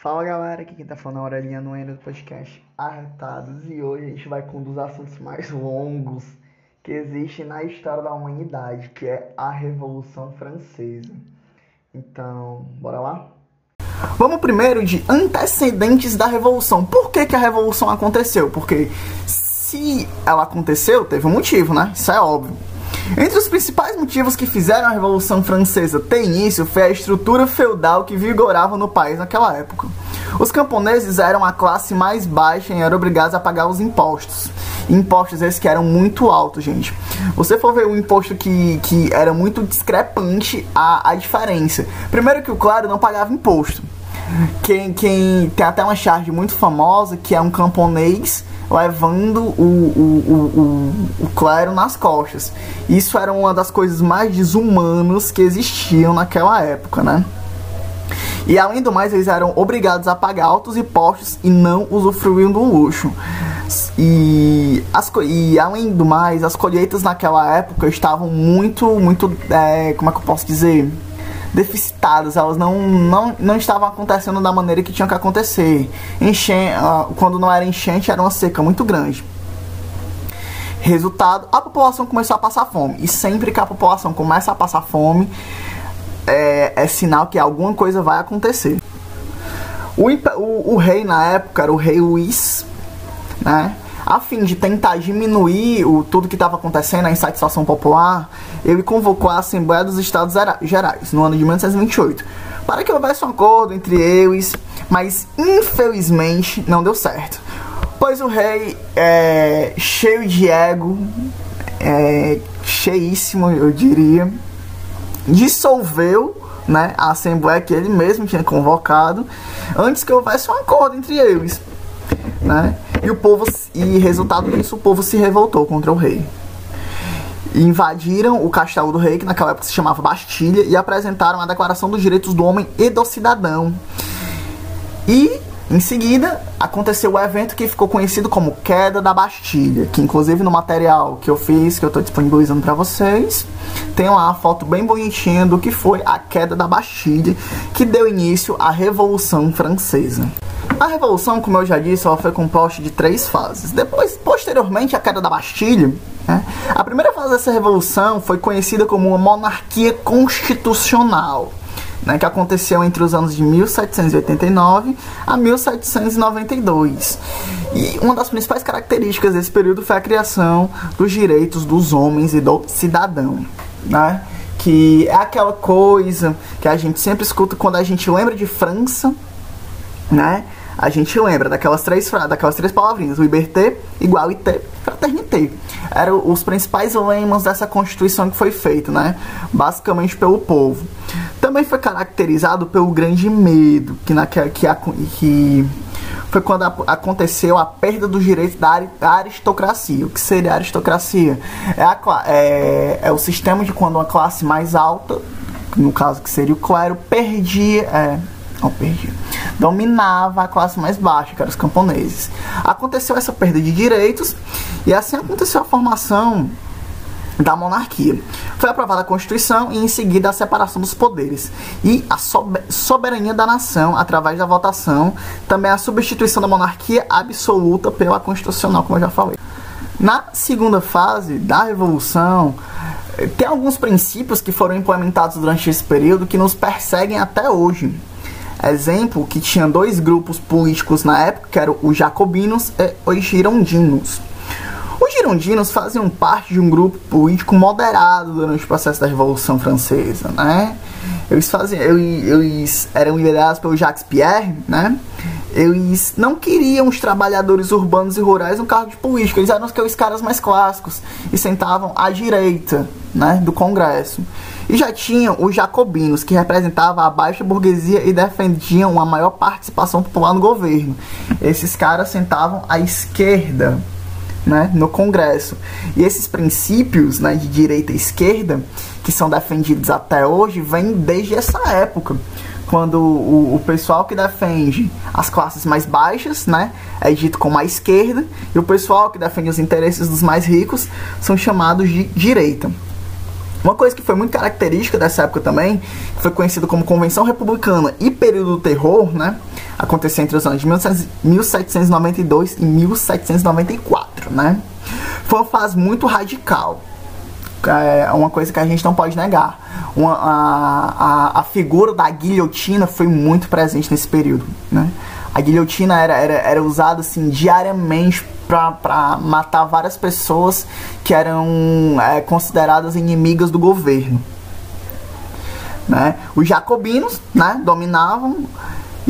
Fala galera, aqui quem tá falando é Aurelinha no Endo do podcast Arretados e hoje a gente vai com um dos assuntos mais longos que existe na história da humanidade, que é a Revolução Francesa. Então, bora lá? Vamos primeiro de antecedentes da Revolução. Por que, que a Revolução aconteceu? Porque se ela aconteceu, teve um motivo, né? Isso é óbvio. Entre os principais motivos que fizeram a Revolução Francesa ter início foi a estrutura feudal que vigorava no país naquela época. Os camponeses eram a classe mais baixa e eram obrigados a pagar os impostos. Impostos esses que eram muito altos, gente. Você for ver um imposto que, que era muito discrepante a, a diferença. Primeiro que o claro não pagava imposto. Quem, quem tem até uma charge muito famosa que é um camponês levando o, o, o, o, o clero nas costas. Isso era uma das coisas mais desumanas que existiam naquela época, né? E além do mais, eles eram obrigados a pagar altos impostos e não usufruíam do luxo. E, as, e além do mais, as colheitas naquela época estavam muito, muito, é, como é que eu posso dizer? Deficitadas, elas não, não, não estavam acontecendo da maneira que tinham que acontecer. Enchen, uh, quando não era enchente, era uma seca muito grande. Resultado, a população começou a passar fome. E sempre que a população começa a passar fome, é, é sinal que alguma coisa vai acontecer. O, o, o rei na época era o rei Luís, né? A fim de tentar diminuir o, tudo que estava acontecendo, a insatisfação popular, ele convocou a Assembleia dos Estados Gerais, no ano de 1928, para que houvesse um acordo entre eles, mas infelizmente não deu certo. Pois o rei, é, cheio de ego, é, cheíssimo, eu diria, dissolveu né, a Assembleia que ele mesmo tinha convocado antes que houvesse um acordo entre eles. Né? E o povo e resultado disso o povo se revoltou contra o rei. Invadiram o castelo do rei, que naquela época se chamava Bastilha, e apresentaram a Declaração dos Direitos do Homem e do Cidadão. E em seguida, aconteceu o evento que ficou conhecido como Queda da Bastilha, que inclusive no material que eu fiz, que eu estou disponibilizando para vocês, tem lá a foto bem bonitinha do que foi a Queda da Bastilha, que deu início à Revolução Francesa. A revolução, como eu já disse, ela foi composta de três fases. Depois, posteriormente, a queda da Bastilha. Né? A primeira fase dessa revolução foi conhecida como uma monarquia constitucional. Né, que aconteceu entre os anos de 1789 a 1792. E uma das principais características desse período foi a criação dos direitos dos homens e do cidadão. Né? Que é aquela coisa que a gente sempre escuta quando a gente lembra de França, né? A gente lembra daquelas três, daquelas três palavrinhas, liberté, igualité, fraternité. Eram os principais lemas dessa Constituição que foi feita, né? Basicamente pelo povo. Também foi caracterizado pelo grande medo, que, na, que, que, que foi quando a, aconteceu a perda dos direitos da, da, aristocracia. O que seria a aristocracia? É, a, é, é o sistema de quando uma classe mais alta, no caso que seria o clero, perdia... É, não perdi. Dominava a classe mais baixa, que eram os camponeses. Aconteceu essa perda de direitos e assim aconteceu a formação da monarquia. Foi aprovada a Constituição e em seguida a separação dos poderes e a soberania da nação através da votação, também a substituição da monarquia absoluta pela constitucional, como eu já falei. Na segunda fase da revolução, tem alguns princípios que foram implementados durante esse período que nos perseguem até hoje. Exemplo que tinha dois grupos políticos na época, que eram os jacobinos e os girondinos. Os girondinos faziam parte de um grupo político moderado durante o processo da Revolução Francesa, né? Eles faziam, eles eram liderados pelo Jacques Pierre, né? Eles não queriam os trabalhadores urbanos e rurais no cargo de político, eles eram aqueles caras mais clássicos e sentavam à direita, né, do Congresso. E já tinham os jacobinos, que representavam a baixa burguesia e defendiam uma maior participação popular no governo. Esses caras sentavam à esquerda, né, no Congresso. E esses princípios né, de direita e esquerda, que são defendidos até hoje, vêm desde essa época. Quando o, o pessoal que defende as classes mais baixas né, é dito como a esquerda, e o pessoal que defende os interesses dos mais ricos são chamados de direita. Uma coisa que foi muito característica dessa época também, foi conhecida como Convenção Republicana e período do terror, né? Aconteceu entre os anos de 1792 e 1794, né? Foi uma fase muito radical. É uma coisa que a gente não pode negar. Uma, a, a, a figura da guilhotina foi muito presente nesse período, né? A guilhotina era, era, era usada assim diariamente para matar várias pessoas que eram é, consideradas inimigas do governo. Né? Os jacobinos né, dominavam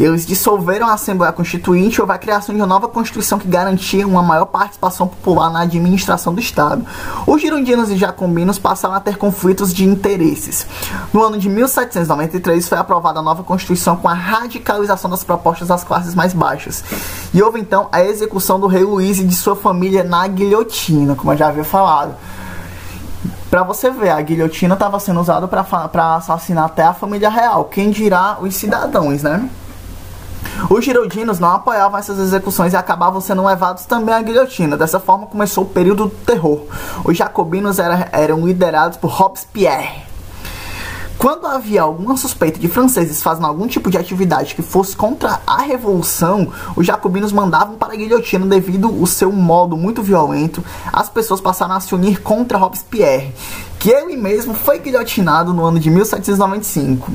eles dissolveram a Assembleia Constituinte e houve a criação de uma nova Constituição que garantia uma maior participação popular na administração do Estado. Os girondinos e jacobinos passaram a ter conflitos de interesses. No ano de 1793 foi aprovada a nova Constituição com a radicalização das propostas das classes mais baixas. E houve então a execução do rei Luís e de sua família na guilhotina, como eu já havia falado. Para você ver, a guilhotina estava sendo usada para assassinar até a família real. Quem dirá os cidadãos, né? Os girondinos não apoiavam essas execuções e acabavam sendo levados também à guilhotina. Dessa forma começou o período do terror. Os jacobinos era, eram liderados por Robespierre. Quando havia alguma suspeita de franceses fazendo algum tipo de atividade que fosse contra a revolução, os jacobinos mandavam para a guilhotina devido ao seu modo muito violento. As pessoas passaram a se unir contra Robespierre, que ele mesmo foi guilhotinado no ano de 1795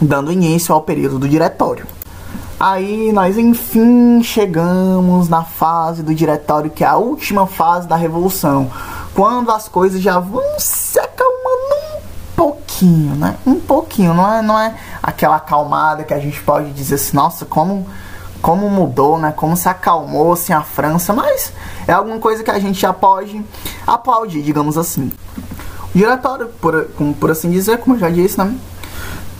dando início ao período do diretório. Aí nós enfim chegamos na fase do diretório, que é a última fase da revolução, quando as coisas já vão se acalmando um pouquinho, né? Um pouquinho, não é, não é aquela acalmada que a gente pode dizer assim, nossa, como como mudou, né? Como se acalmou assim a França, mas é alguma coisa que a gente já pode aplaudir, digamos assim. O diretório, por, por assim dizer, como eu já disse, né?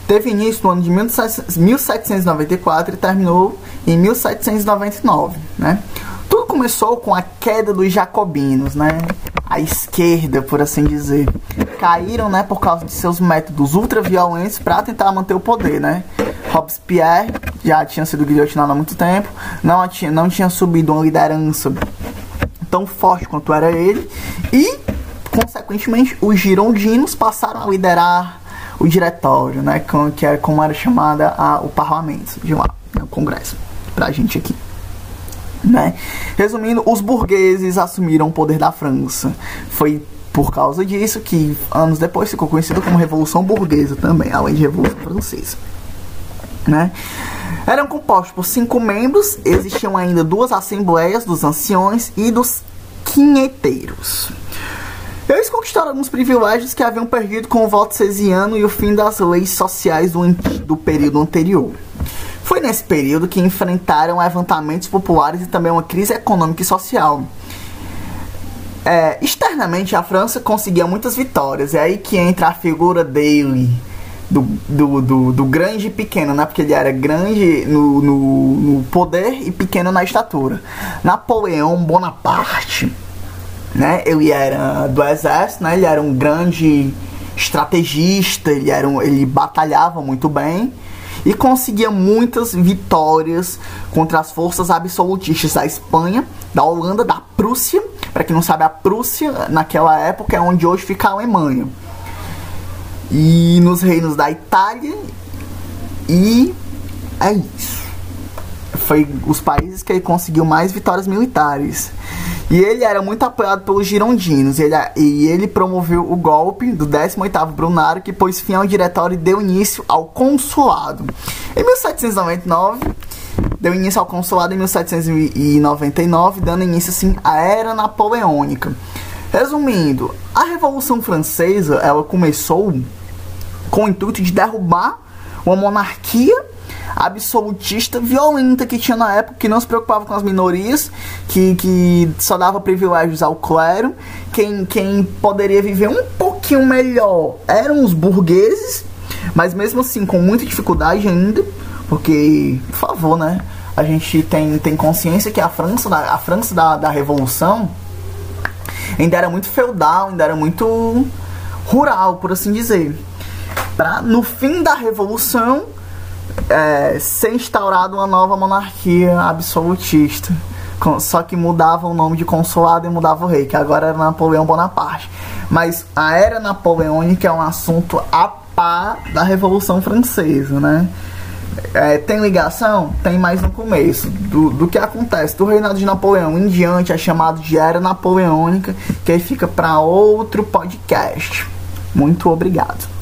Teve início no ano de 1794 e terminou em 1799, né? Tudo começou com a queda dos jacobinos, né? A esquerda, por assim dizer, caíram, né, por causa de seus métodos ultraviolentos para tentar manter o poder, né? Robespierre já tinha sido guilhotinado há muito tempo, não tinha, não tinha subido uma liderança tão forte quanto era ele e, consequentemente, os girondinos passaram a liderar o diretório, né, que é como era chamada a, o parlamento de lá, né, o congresso, pra gente aqui. Né? Resumindo, os burgueses assumiram o poder da França. Foi por causa disso que anos depois ficou conhecido como Revolução Burguesa também, além de Revolução Francesa. Né? Eram compostos por cinco membros, existiam ainda duas assembleias dos anciões e dos quinheteiros. Eles conquistaram alguns privilégios que haviam perdido com o voto cesiano e o fim das leis sociais do, do período anterior. Foi nesse período que enfrentaram levantamentos populares e também uma crise econômica e social. É, externamente, a França conseguia muitas vitórias. É aí que entra a figura dele, do, do, do, do grande e pequeno, né? Porque ele era grande no, no, no poder e pequeno na estatura. Napoleão Bonaparte né? Ele era do exército, né? Ele era um grande estrategista, ele era um, ele batalhava muito bem e conseguia muitas vitórias contra as forças absolutistas da Espanha, da Holanda, da Prússia. Para quem não sabe, a Prússia naquela época é onde hoje fica a Alemanha. E nos reinos da Itália e é isso. Foi os países que ele conseguiu mais vitórias militares. E ele era muito apoiado pelos girondinos. Ele, e ele promoveu o golpe do 18º Brunário, que pôs fim ao diretório e deu início ao consulado. Em 1799, deu início ao consulado em 1799, dando início assim à Era Napoleônica. Resumindo, a Revolução Francesa ela começou com o intuito de derrubar uma monarquia absolutista violenta que tinha na época, que não se preocupava com as minorias, que, que só dava privilégios ao clero. Quem, quem poderia viver um pouquinho melhor eram os burgueses, mas mesmo assim com muita dificuldade ainda, porque, por favor, né? A gente tem, tem consciência que a França, a França da, da Revolução ainda era muito feudal, ainda era muito rural, por assim dizer. Pra, no fim da Revolução, é, ser instaurada uma nova monarquia absolutista. Só que mudava o nome de consulado e mudava o rei, que agora era Napoleão Bonaparte. Mas a era napoleônica é um assunto a par da Revolução Francesa, né? é, tem ligação? Tem mais no começo. Do, do que acontece do reinado de Napoleão em diante é chamado de Era Napoleônica, que aí fica para outro podcast. Muito obrigado.